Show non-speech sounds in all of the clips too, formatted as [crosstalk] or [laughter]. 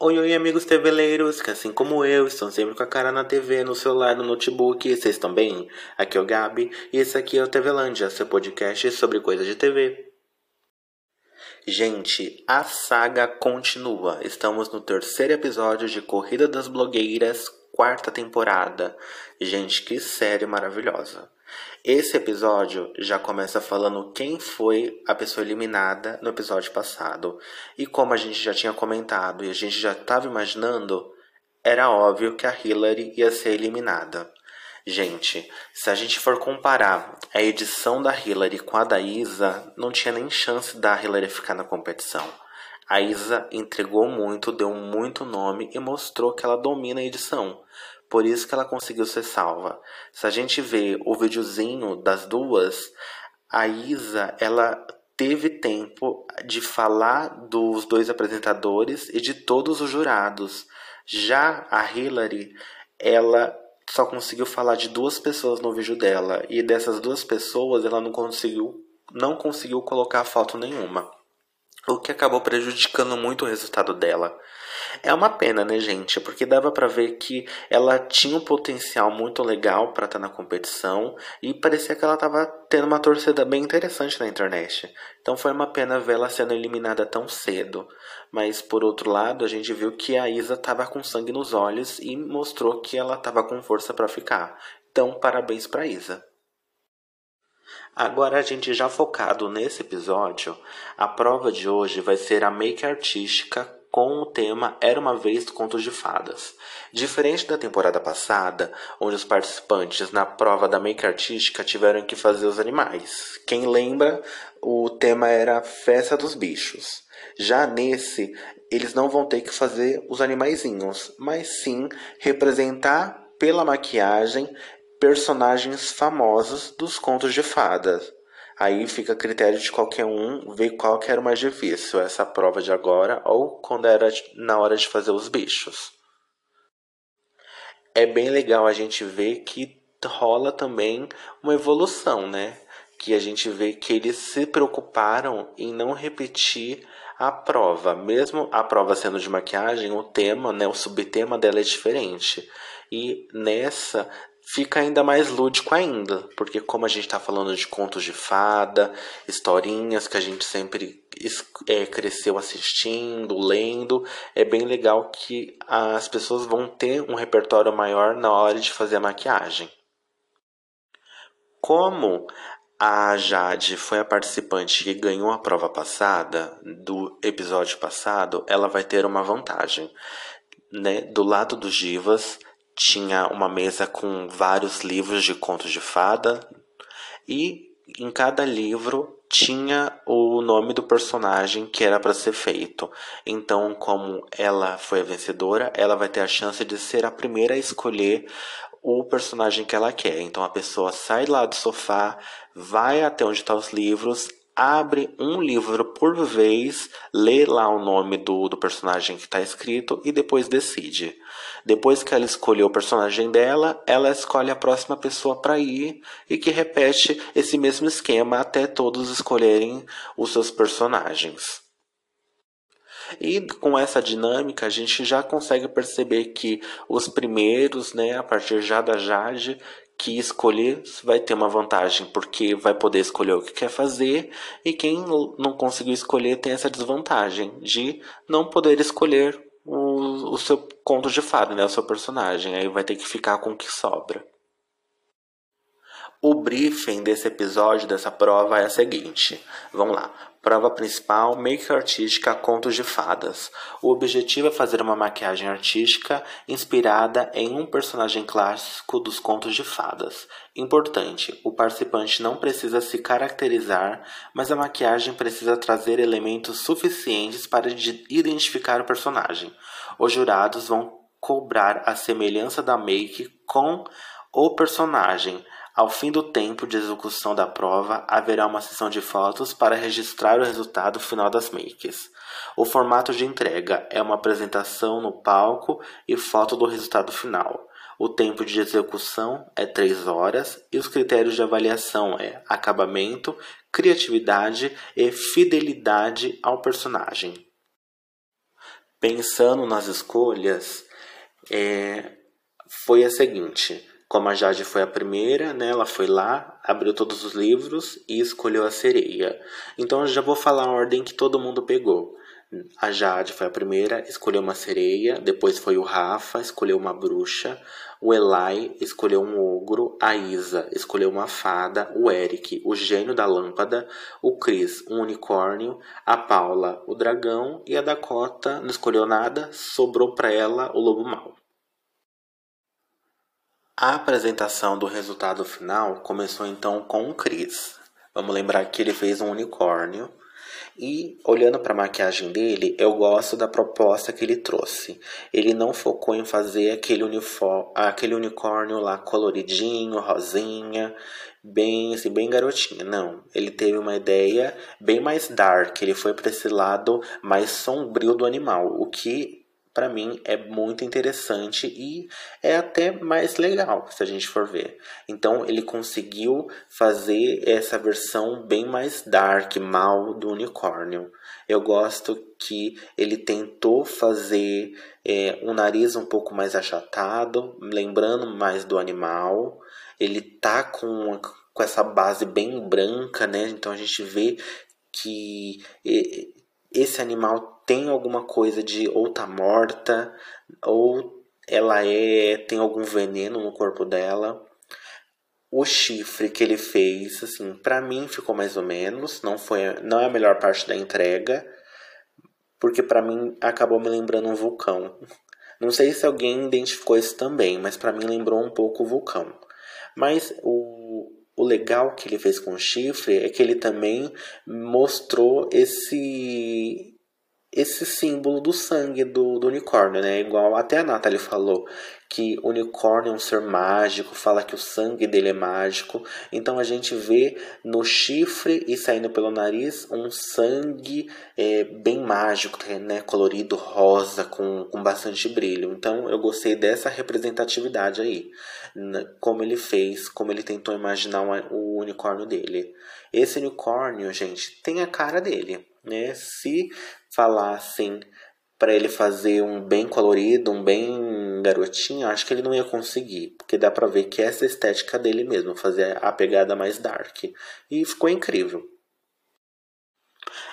Oi, oi, amigos TVleiros, que assim como eu, estão sempre com a cara na TV, no celular, no notebook. Vocês estão bem? Aqui é o Gabi e esse aqui é o TVlândia, seu podcast sobre coisas de TV. Gente, a saga continua. Estamos no terceiro episódio de Corrida das Blogueiras, quarta temporada. Gente, que série maravilhosa. Esse episódio já começa falando quem foi a pessoa eliminada no episódio passado. E como a gente já tinha comentado e a gente já estava imaginando, era óbvio que a Hillary ia ser eliminada. Gente, se a gente for comparar a edição da Hillary com a da Isa, não tinha nem chance da Hillary ficar na competição. A Isa entregou muito, deu muito nome e mostrou que ela domina a edição. Por isso que ela conseguiu ser salva. Se a gente vê o videozinho das duas, a Isa, ela teve tempo de falar dos dois apresentadores e de todos os jurados. Já a Hillary, ela só conseguiu falar de duas pessoas no vídeo dela e dessas duas pessoas ela não conseguiu não conseguiu colocar foto nenhuma o que acabou prejudicando muito o resultado dela. É uma pena, né, gente? Porque dava para ver que ela tinha um potencial muito legal para estar tá na competição e parecia que ela estava tendo uma torcida bem interessante na internet. Então foi uma pena vê-la sendo eliminada tão cedo. Mas por outro lado, a gente viu que a Isa estava com sangue nos olhos e mostrou que ela estava com força para ficar. Então, parabéns para Isa. Agora, a gente já focado nesse episódio, a prova de hoje vai ser a make artística com o tema Era uma vez contos de fadas. Diferente da temporada passada, onde os participantes na prova da make artística tiveram que fazer os animais. Quem lembra, o tema era Festa dos Bichos. Já nesse, eles não vão ter que fazer os animaizinhos, mas sim representar pela maquiagem personagens famosos dos contos de fadas. Aí fica a critério de qualquer um ver qual que era o mais difícil, essa prova de agora ou quando era na hora de fazer os bichos. É bem legal a gente ver que rola também uma evolução, né? Que a gente vê que eles se preocuparam em não repetir a prova, mesmo a prova sendo de maquiagem, o tema, né, o subtema dela é diferente. E nessa fica ainda mais lúdico ainda, porque como a gente está falando de contos de fada, historinhas que a gente sempre é, cresceu assistindo, lendo, é bem legal que as pessoas vão ter um repertório maior na hora de fazer a maquiagem. Como a Jade foi a participante que ganhou a prova passada, do episódio passado, ela vai ter uma vantagem. Né? Do lado dos divas, tinha uma mesa com vários livros de contos de fada e em cada livro tinha o nome do personagem que era para ser feito. Então, como ela foi a vencedora, ela vai ter a chance de ser a primeira a escolher o personagem que ela quer. Então a pessoa sai lá do sofá, vai até onde estão tá os livros, abre um livro por vez, lê lá o nome do, do personagem que está escrito e depois decide. Depois que ela escolheu o personagem dela, ela escolhe a próxima pessoa para ir e que repete esse mesmo esquema até todos escolherem os seus personagens. E com essa dinâmica a gente já consegue perceber que os primeiros, né, a partir já da Jade, que escolher vai ter uma vantagem, porque vai poder escolher o que quer fazer, e quem não conseguiu escolher tem essa desvantagem de não poder escolher o, o seu conto de fada, né, o seu personagem, aí vai ter que ficar com o que sobra. O briefing desse episódio, dessa prova, é a seguinte. Vamos lá. Prova principal: make artística contos de fadas. O objetivo é fazer uma maquiagem artística inspirada em um personagem clássico dos contos de fadas. Importante: o participante não precisa se caracterizar, mas a maquiagem precisa trazer elementos suficientes para identificar o personagem. Os jurados vão cobrar a semelhança da make com o personagem ao fim do tempo de execução da prova, haverá uma sessão de fotos para registrar o resultado final das makes. O formato de entrega é uma apresentação no palco e foto do resultado final. O tempo de execução é 3 horas e os critérios de avaliação é acabamento, criatividade e fidelidade ao personagem. Pensando nas escolhas, é, foi a seguinte: como a Jade foi a primeira, né, ela foi lá, abriu todos os livros e escolheu a sereia. Então eu já vou falar a ordem que todo mundo pegou. A Jade foi a primeira, escolheu uma sereia. Depois foi o Rafa, escolheu uma bruxa. O Eli escolheu um ogro. A Isa escolheu uma fada. O Eric, o gênio da lâmpada. O Chris, um unicórnio. A Paula, o dragão. E a Dakota não escolheu nada, sobrou para ela o lobo mau. A apresentação do resultado final começou então com o Chris. Vamos lembrar que ele fez um unicórnio e olhando para a maquiagem dele, eu gosto da proposta que ele trouxe. Ele não focou em fazer aquele, aquele unicórnio lá coloridinho, rosinha, bem assim, bem garotinha. Não, ele teve uma ideia bem mais dark. Ele foi para esse lado mais sombrio do animal, o que para mim é muito interessante e é até mais legal se a gente for ver. Então ele conseguiu fazer essa versão bem mais dark, mal do unicórnio. Eu gosto que ele tentou fazer é, um nariz um pouco mais achatado, lembrando mais do animal. Ele tá com, com essa base bem branca, né? Então a gente vê que esse animal tem alguma coisa de ou tá morta ou ela é tem algum veneno no corpo dela. O chifre que ele fez, assim, para mim ficou mais ou menos, não foi, não é a melhor parte da entrega, porque para mim acabou me lembrando um vulcão. Não sei se alguém identificou isso também, mas para mim lembrou um pouco o vulcão. Mas o, o legal que ele fez com o chifre é que ele também mostrou esse esse símbolo do sangue do, do unicórnio, né? Igual até a Nathalie falou que o unicórnio é um ser mágico, fala que o sangue dele é mágico. Então a gente vê no chifre e saindo pelo nariz um sangue é, bem mágico, né? Colorido, rosa, com, com bastante brilho. Então eu gostei dessa representatividade aí. Como ele fez, como ele tentou imaginar o unicórnio dele. Esse unicórnio, gente, tem a cara dele. Né? Se falassem para ele fazer um bem colorido, um bem garotinho, acho que ele não ia conseguir, porque dá para ver que essa estética dele mesmo, fazer a pegada mais dark. E ficou incrível.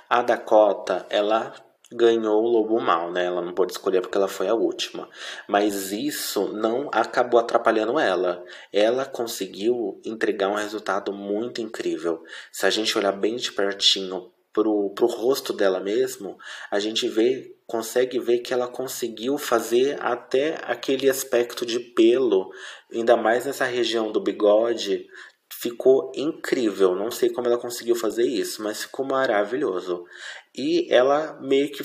A Dakota, ela ganhou o Lobo Mal, né? Ela não pôde escolher porque ela foi a última. Mas isso não acabou atrapalhando ela. Ela conseguiu entregar um resultado muito incrível. Se a gente olhar bem de pertinho pro, pro rosto dela mesmo, a gente vê, consegue ver que ela conseguiu fazer até aquele aspecto de pelo, ainda mais nessa região do bigode, ficou incrível. Não sei como ela conseguiu fazer isso, mas ficou maravilhoso. E ela meio que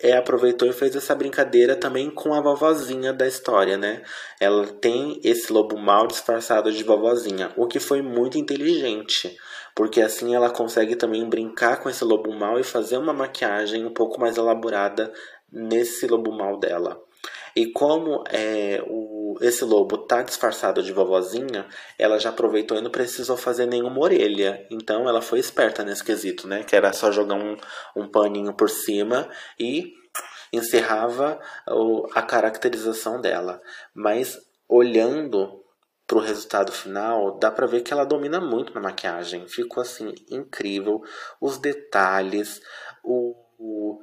é, aproveitou e fez essa brincadeira também com a vovozinha da história, né? Ela tem esse lobo mal disfarçado de vovozinha, o que foi muito inteligente, porque assim ela consegue também brincar com esse lobo mal e fazer uma maquiagem um pouco mais elaborada nesse lobo mal dela. E como é, o, esse lobo tá disfarçado de vovozinha, ela já aproveitou e não precisou fazer nenhuma orelha. Então ela foi esperta nesse quesito, né? Que era só jogar um, um paninho por cima e encerrava o, a caracterização dela. Mas olhando pro resultado final, dá pra ver que ela domina muito na maquiagem. Ficou assim incrível os detalhes, o, o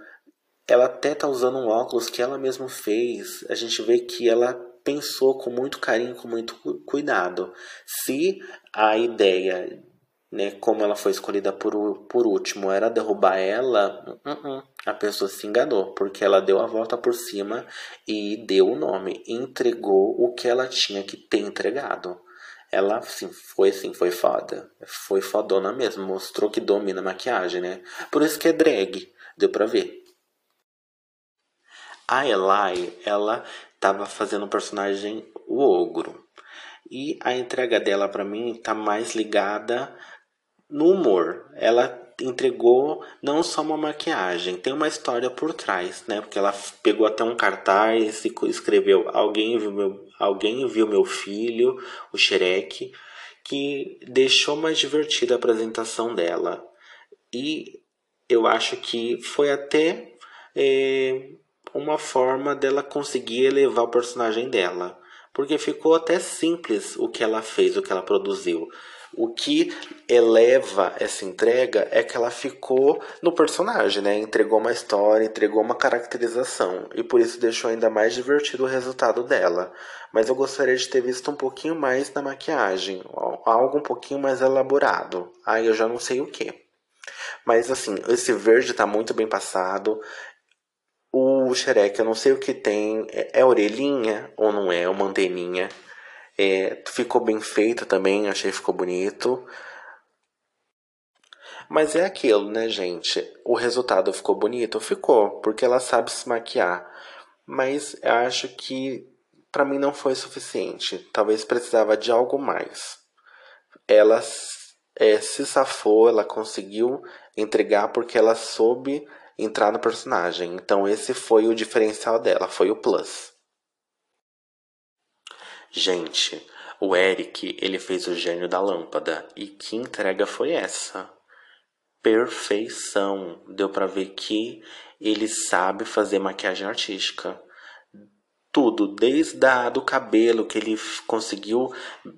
ela até tá usando um óculos que ela mesma fez. A gente vê que ela pensou com muito carinho, com muito cuidado. Se a ideia, né, como ela foi escolhida por, por último, era derrubar ela, uh -uh, a pessoa se enganou, porque ela deu a volta por cima e deu o nome, entregou o que ela tinha que ter entregado. Ela, sim, foi assim, foi foda. Foi fodona mesmo, mostrou que domina a maquiagem, né? Por isso que é drag, deu pra ver. A Eli, ela estava fazendo o personagem o ogro. E a entrega dela para mim tá mais ligada no humor. Ela entregou não só uma maquiagem, tem uma história por trás, né? Porque ela pegou até um cartaz e escreveu: "Alguém viu meu, alguém viu meu filho, o Shrek", que deixou mais divertida a apresentação dela. E eu acho que foi até é, uma forma dela conseguir elevar o personagem dela. Porque ficou até simples o que ela fez, o que ela produziu. O que eleva essa entrega é que ela ficou no personagem, né? Entregou uma história, entregou uma caracterização. E por isso deixou ainda mais divertido o resultado dela. Mas eu gostaria de ter visto um pouquinho mais na maquiagem. Algo um pouquinho mais elaborado. Aí eu já não sei o que. Mas assim, esse verde tá muito bem passado. O xereque, eu não sei o que tem. É, é orelhinha ou não é? Uma anteninha. É, ficou bem feito também, achei que ficou bonito. Mas é aquilo, né, gente? O resultado ficou bonito? Ficou, porque ela sabe se maquiar. Mas eu acho que para mim não foi suficiente. Talvez precisava de algo mais. Ela é, se safou, ela conseguiu entregar porque ela soube entrar no personagem. Então esse foi o diferencial dela, foi o plus. Gente, o Eric, ele fez o gênio da lâmpada. E que entrega foi essa? Perfeição. Deu para ver que ele sabe fazer maquiagem artística. Tudo, desde a, do cabelo, que ele conseguiu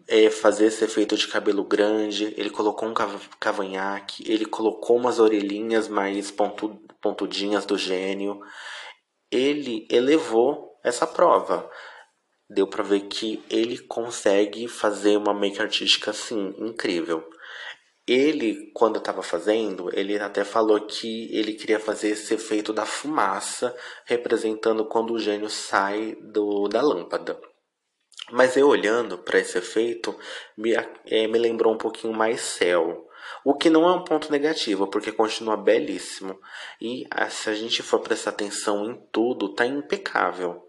é, fazer esse efeito de cabelo grande, ele colocou um cavanhaque, ele colocou umas orelhinhas mais pontu, pontudinhas do gênio. Ele elevou essa prova deu para ver que ele consegue fazer uma make artística assim incrível. Ele, quando estava fazendo, ele até falou que ele queria fazer esse efeito da fumaça, representando quando o gênio sai do, da lâmpada. Mas eu olhando para esse efeito, me, é, me lembrou um pouquinho mais céu. O que não é um ponto negativo, porque continua belíssimo. E ah, se a gente for prestar atenção em tudo, tá impecável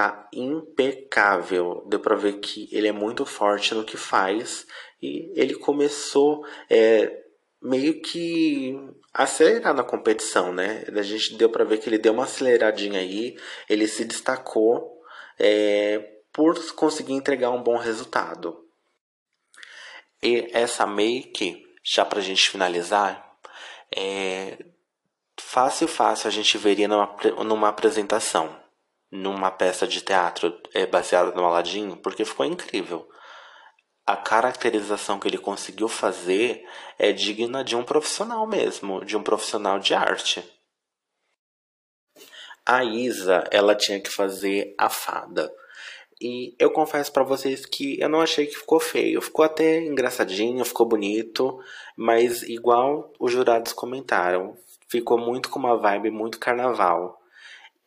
tá impecável. Deu para ver que ele é muito forte no que faz e ele começou é, meio que acelerar na competição, né? A gente deu para ver que ele deu uma aceleradinha aí, ele se destacou é, por conseguir entregar um bom resultado. E essa make, já pra gente finalizar, é fácil, fácil a gente veria numa, numa apresentação numa peça de teatro é, baseada no Aladdin, porque ficou incrível. A caracterização que ele conseguiu fazer é digna de um profissional mesmo, de um profissional de arte. A Isa, ela tinha que fazer a fada. E eu confesso para vocês que eu não achei que ficou feio. Ficou até engraçadinho, ficou bonito, mas igual os jurados comentaram, ficou muito com uma vibe muito carnaval.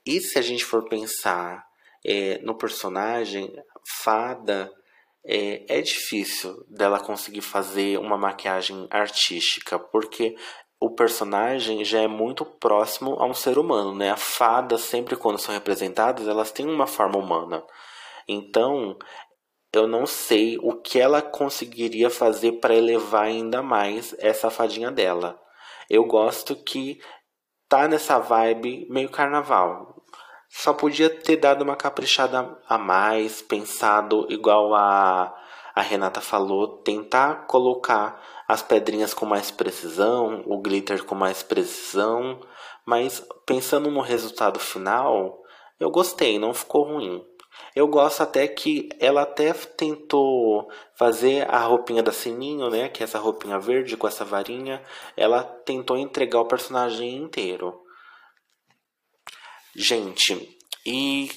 E se a gente for pensar é, no personagem, Fada é, é difícil dela conseguir fazer uma maquiagem artística, porque o personagem já é muito próximo a um ser humano, né? A fada, sempre quando são representadas, elas têm uma forma humana. Então, eu não sei o que ela conseguiria fazer para elevar ainda mais essa fadinha dela. Eu gosto que tá nessa vibe meio carnaval. Só podia ter dado uma caprichada a mais, pensado igual a, a Renata falou, tentar colocar as pedrinhas com mais precisão, o glitter com mais precisão, mas pensando no resultado final, eu gostei, não ficou ruim. Eu gosto até que ela até tentou fazer a roupinha da Sininho, né? Que é essa roupinha verde com essa varinha. Ela tentou entregar o personagem inteiro. Gente, e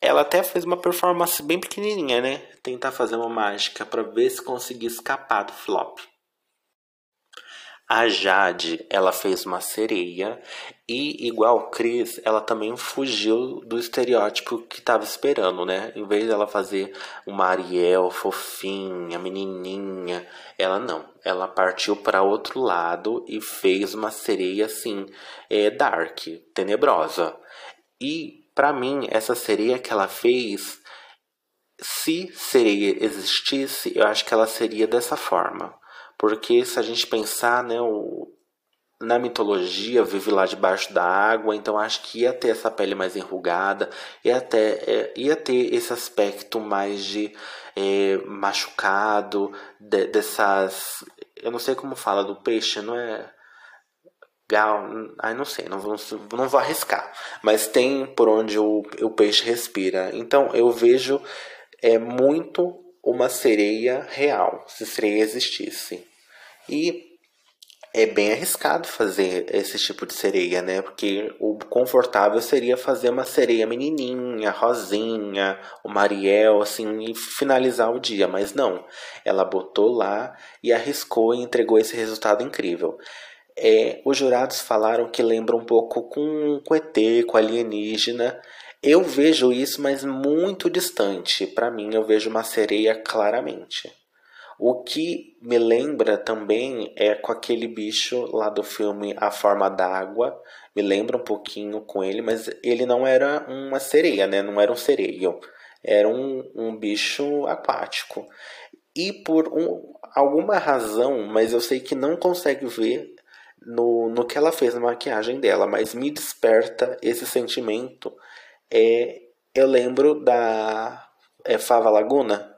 ela até fez uma performance bem pequenininha, né? Tentar fazer uma mágica para ver se conseguia escapar do flop. A Jade, ela fez uma sereia e, igual Cris, ela também fugiu do estereótipo que estava esperando, né? Em vez dela fazer uma Ariel fofinha, menininha, ela não. Ela partiu para outro lado e fez uma sereia assim, é, dark, tenebrosa. E para mim, essa sereia que ela fez, se sereia existisse, eu acho que ela seria dessa forma porque se a gente pensar, né, o, na mitologia vive lá debaixo da água, então acho que ia ter essa pele mais enrugada, ia ter, é, ia ter esse aspecto mais de é, machucado, de, dessas. Eu não sei como fala do peixe, não é? Gal, ai não sei, não vou, não vou arriscar. Mas tem por onde o, o peixe respira. Então eu vejo é muito uma sereia real, se sereia existisse. E é bem arriscado fazer esse tipo de sereia, né? Porque o confortável seria fazer uma sereia menininha, rosinha, o Mariel, assim, e finalizar o dia. Mas não, ela botou lá e arriscou e entregou esse resultado incrível. É, os jurados falaram que lembra um pouco com, com ET, com alienígena. Eu vejo isso, mas muito distante. Para mim, eu vejo uma sereia claramente. O que me lembra também é com aquele bicho lá do filme A Forma d'Água. Me lembra um pouquinho com ele, mas ele não era uma sereia, né? Não era um sereio. Era um, um bicho aquático. E por um, alguma razão, mas eu sei que não consegue ver no, no que ela fez na maquiagem dela, mas me desperta esse sentimento. É, eu lembro da é, Fava Laguna,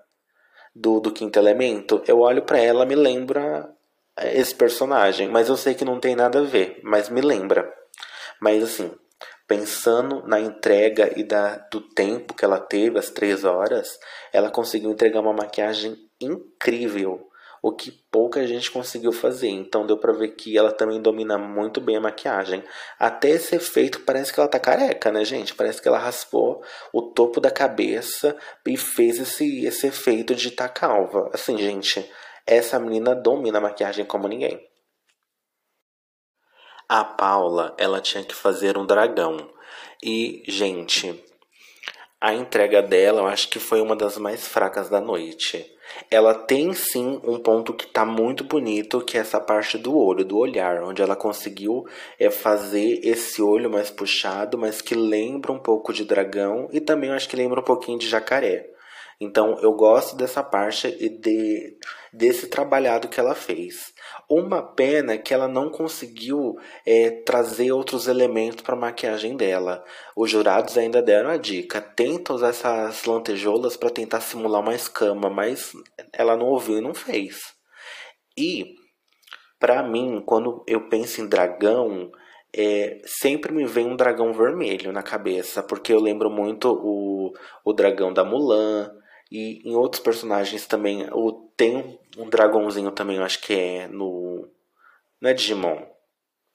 do, do Quinto Elemento. Eu olho para ela, me lembra é, esse personagem, mas eu sei que não tem nada a ver, mas me lembra. Mas assim, pensando na entrega e da, do tempo que ela teve, as três horas, ela conseguiu entregar uma maquiagem incrível o que pouca gente conseguiu fazer. Então deu para ver que ela também domina muito bem a maquiagem. Até esse efeito parece que ela tá careca, né, gente? Parece que ela raspou o topo da cabeça e fez esse, esse efeito de tá calva. Assim, gente, essa menina domina a maquiagem como ninguém. A Paula, ela tinha que fazer um dragão. E, gente, a entrega dela, eu acho que foi uma das mais fracas da noite. Ela tem sim um ponto que tá muito bonito, que é essa parte do olho, do olhar, onde ela conseguiu é, fazer esse olho mais puxado, mas que lembra um pouco de dragão e também acho que lembra um pouquinho de jacaré. Então eu gosto dessa parte e de, desse trabalhado que ela fez. Uma pena que ela não conseguiu é, trazer outros elementos para a maquiagem dela. Os jurados ainda deram a dica: tenta usar essas lantejoulas para tentar simular uma escama, mas ela não ouviu e não fez. E, para mim, quando eu penso em dragão, é, sempre me vem um dragão vermelho na cabeça, porque eu lembro muito o, o dragão da Mulan, e em outros personagens também, o, tem um dragãozinho também, eu acho que é no. Não é Digimon.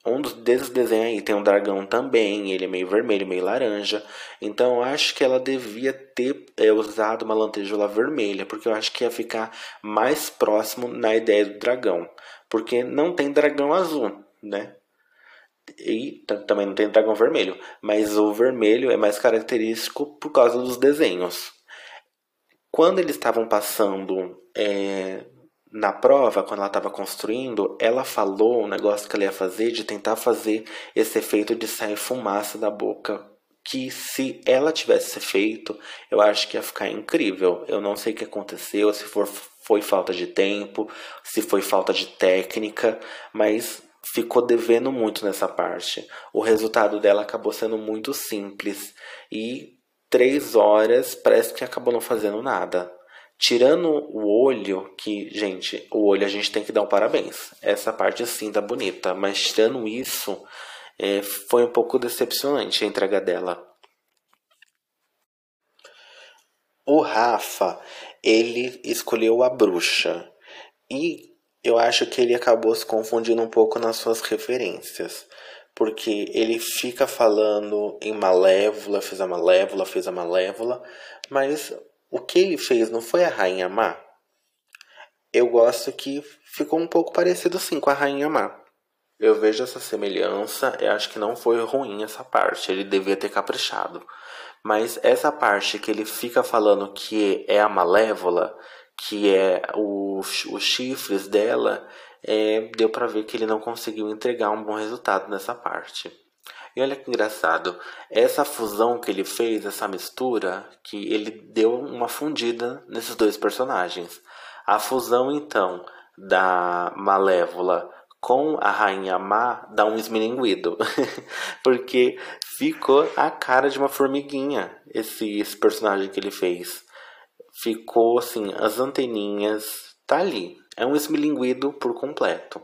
Um dos desses desenhos aí tem um dragão também, ele é meio vermelho, meio laranja. Então eu acho que ela devia ter é, usado uma lantejoula vermelha, porque eu acho que ia ficar mais próximo na ideia do dragão. Porque não tem dragão azul, né? E também não tem dragão vermelho. Mas o vermelho é mais característico por causa dos desenhos. Quando eles estavam passando é, na prova, quando ela estava construindo, ela falou um negócio que ela ia fazer de tentar fazer esse efeito de sair fumaça da boca. Que se ela tivesse feito, eu acho que ia ficar incrível. Eu não sei o que aconteceu, se for, foi falta de tempo, se foi falta de técnica, mas ficou devendo muito nessa parte. O resultado dela acabou sendo muito simples e três horas, parece que acabou não fazendo nada. Tirando o olho, que, gente, o olho a gente tem que dar um parabéns. Essa parte sim tá bonita, mas tirando isso, é, foi um pouco decepcionante a entrega dela. O Rafa, ele escolheu a bruxa. E eu acho que ele acabou se confundindo um pouco nas suas referências porque ele fica falando em Malévola, fez a Malévola, fez a Malévola, mas o que ele fez não foi a Rainha Má? Eu gosto que ficou um pouco parecido sim com a Rainha Má. Eu vejo essa semelhança e acho que não foi ruim essa parte, ele devia ter caprichado. Mas essa parte que ele fica falando que é a Malévola, que é os, os chifres dela, é, deu para ver que ele não conseguiu entregar um bom resultado nessa parte. E olha que engraçado, essa fusão que ele fez, essa mistura, que ele deu uma fundida nesses dois personagens. A fusão, então, da Malévola com a Rainha Má dá um esmilinguido. [laughs] Porque ficou a cara de uma formiguinha esse, esse personagem que ele fez. Ficou assim, as anteninhas tá ali. É um esmilinguido por completo.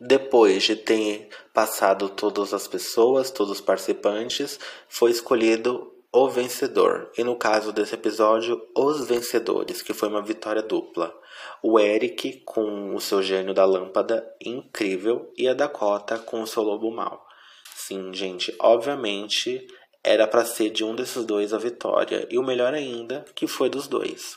Depois de ter passado todas as pessoas, todos os participantes, foi escolhido o vencedor. E no caso desse episódio, os vencedores, que foi uma vitória dupla. O Eric com o seu gênio da lâmpada incrível e a Dakota com o seu lobo mau. Sim, gente, obviamente era para ser de um desses dois a vitória. E o melhor ainda, que foi dos dois.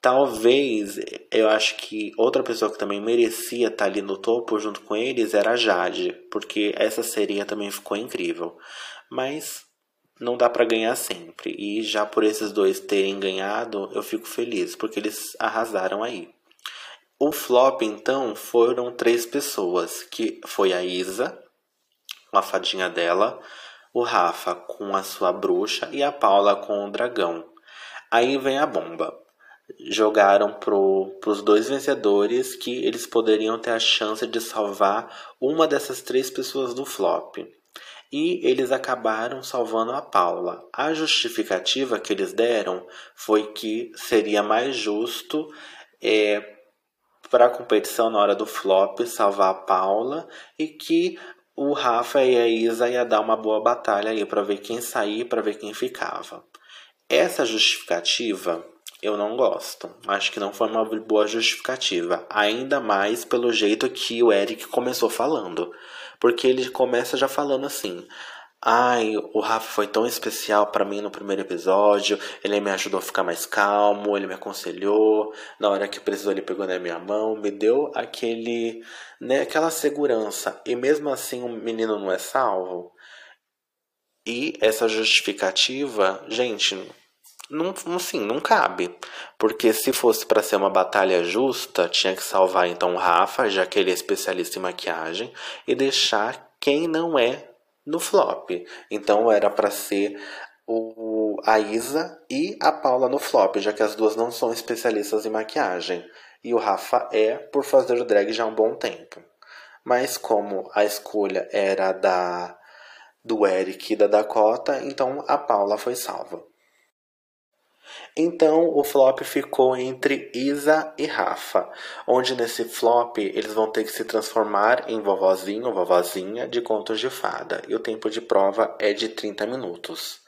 Talvez, eu acho que outra pessoa que também merecia estar ali no topo junto com eles era a Jade, porque essa seria também ficou incrível. Mas não dá para ganhar sempre. E já por esses dois terem ganhado, eu fico feliz, porque eles arrasaram aí. O flop, então, foram três pessoas, que foi a Isa, com a fadinha dela, o Rafa com a sua bruxa e a Paula com o dragão. Aí vem a bomba. Jogaram para os dois vencedores que eles poderiam ter a chance de salvar uma dessas três pessoas do flop e eles acabaram salvando a Paula. A justificativa que eles deram foi que seria mais justo é, para a competição na hora do flop salvar a Paula e que o Rafa e a Isa ia dar uma boa batalha aí para ver quem sair, para ver quem ficava. Essa justificativa eu não gosto. Acho que não foi uma boa justificativa, ainda mais pelo jeito que o Eric começou falando. Porque ele começa já falando assim: Ai, o Rafa foi tão especial para mim no primeiro episódio. Ele me ajudou a ficar mais calmo, ele me aconselhou. Na hora que precisou, ele pegou na minha mão, me deu aquele, né, aquela segurança. E mesmo assim, o menino não é salvo. E essa justificativa, gente, não, assim, não cabe. Porque se fosse para ser uma batalha justa, tinha que salvar então o Rafa, já que ele é especialista em maquiagem, e deixar quem não é no flop. Então era para ser o, a Isa e a Paula no flop, já que as duas não são especialistas em maquiagem. E o Rafa é por fazer o drag já há um bom tempo. Mas como a escolha era da do Eric e da Dakota, então a Paula foi salva. Então o flop ficou entre Isa e Rafa, onde nesse flop eles vão ter que se transformar em vovozinho ou vovozinha de contos de fada, e o tempo de prova é de 30 minutos.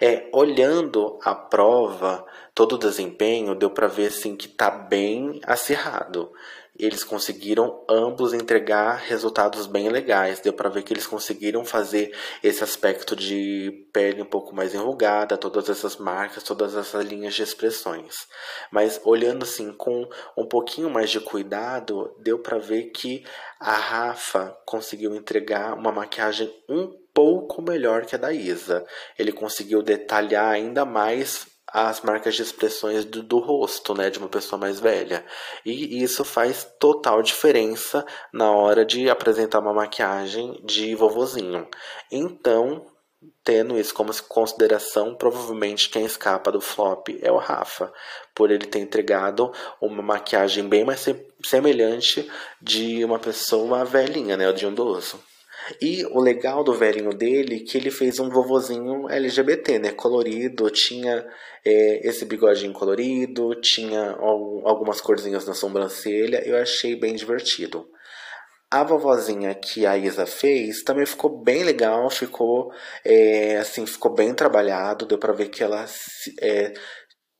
É, olhando a prova, todo o desempenho, deu para ver assim que tá bem acirrado eles conseguiram ambos entregar resultados bem legais. Deu para ver que eles conseguiram fazer esse aspecto de pele um pouco mais enrugada, todas essas marcas, todas essas linhas de expressões. Mas olhando assim com um pouquinho mais de cuidado, deu para ver que a Rafa conseguiu entregar uma maquiagem um pouco melhor que a da Isa. Ele conseguiu detalhar ainda mais as marcas de expressões do, do, rosto, né, de uma pessoa mais velha. E isso faz total diferença na hora de apresentar uma maquiagem de vovozinho. Então, tendo isso como consideração, provavelmente quem escapa do flop é o Rafa, por ele ter entregado uma maquiagem bem mais semelhante de uma pessoa velhinha, né, de um idoso. E o legal do velhinho dele que ele fez um vovozinho LGBT, né? Colorido, tinha é, esse bigodinho colorido, tinha algumas corzinhas na sobrancelha. Eu achei bem divertido. A vovozinha que a Isa fez também ficou bem legal, ficou é, assim, ficou bem trabalhado, deu para ver que ela é,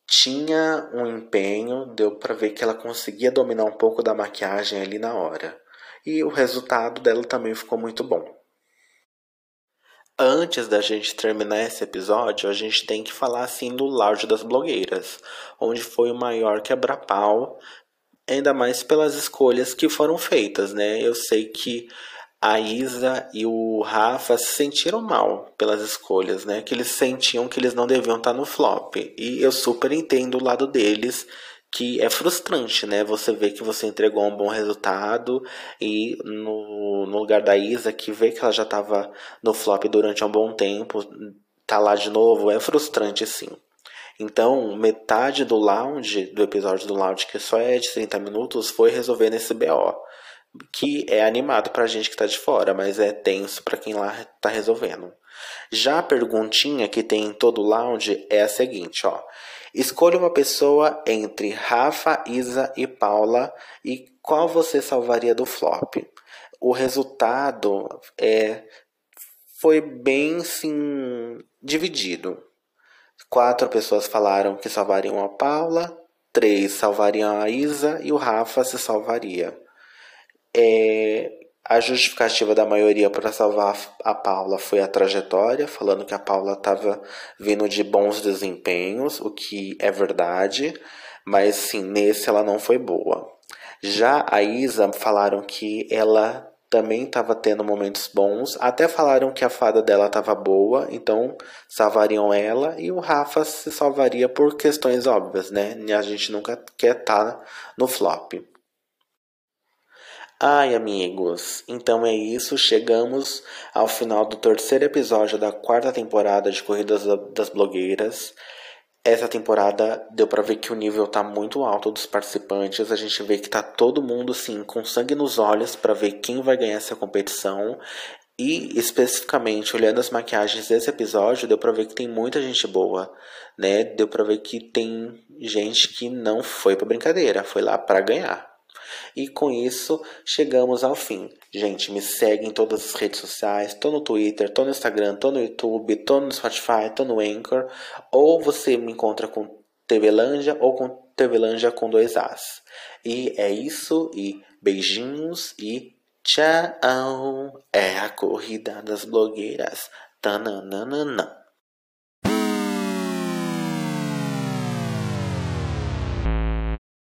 tinha um empenho, deu para ver que ela conseguia dominar um pouco da maquiagem ali na hora e o resultado dela também ficou muito bom. Antes da gente terminar esse episódio, a gente tem que falar assim do Lounge das Blogueiras, onde foi o maior quebra-pau, ainda mais pelas escolhas que foram feitas, né? Eu sei que a Isa e o Rafa se sentiram mal pelas escolhas, né? Que eles sentiam que eles não deviam estar no flop. E eu super entendo o lado deles que é frustrante, né? Você vê que você entregou um bom resultado e no, no lugar da Isa, que vê que ela já estava no flop durante um bom tempo, tá lá de novo, é frustrante sim. Então, metade do lounge, do episódio do lounge, que só é de 30 minutos, foi resolver nesse BO. Que é animado pra gente que tá de fora, mas é tenso para quem lá tá resolvendo. Já a perguntinha que tem em todo lounge é a seguinte, ó. Escolha uma pessoa entre Rafa, Isa e Paula e qual você salvaria do flop. o resultado é, foi bem sim dividido. Quatro pessoas falaram que salvariam a Paula, três salvariam a Isa e o Rafa se salvaria. É, a justificativa da maioria para salvar a Paula foi a trajetória, falando que a Paula estava vindo de bons desempenhos, o que é verdade, mas sim, nesse ela não foi boa. Já a Isa falaram que ela também estava tendo momentos bons, até falaram que a fada dela estava boa, então salvariam ela e o Rafa se salvaria por questões óbvias, né? A gente nunca quer estar tá no flop. Ai, amigos, então é isso. Chegamos ao final do terceiro episódio da quarta temporada de Corridas das Blogueiras. Essa temporada deu para ver que o nível tá muito alto dos participantes. A gente vê que tá todo mundo assim com sangue nos olhos para ver quem vai ganhar essa competição. E especificamente olhando as maquiagens desse episódio, deu para ver que tem muita gente boa, né? Deu para ver que tem gente que não foi para brincadeira, foi lá para ganhar. E com isso, chegamos ao fim. Gente, me segue em todas as redes sociais. Tô no Twitter, tô no Instagram, tô no YouTube, tô no Spotify, tô no Anchor. Ou você me encontra com TVLanja ou com TVLanja com dois As. E é isso, e beijinhos e tchau! É a corrida das blogueiras. Tananana.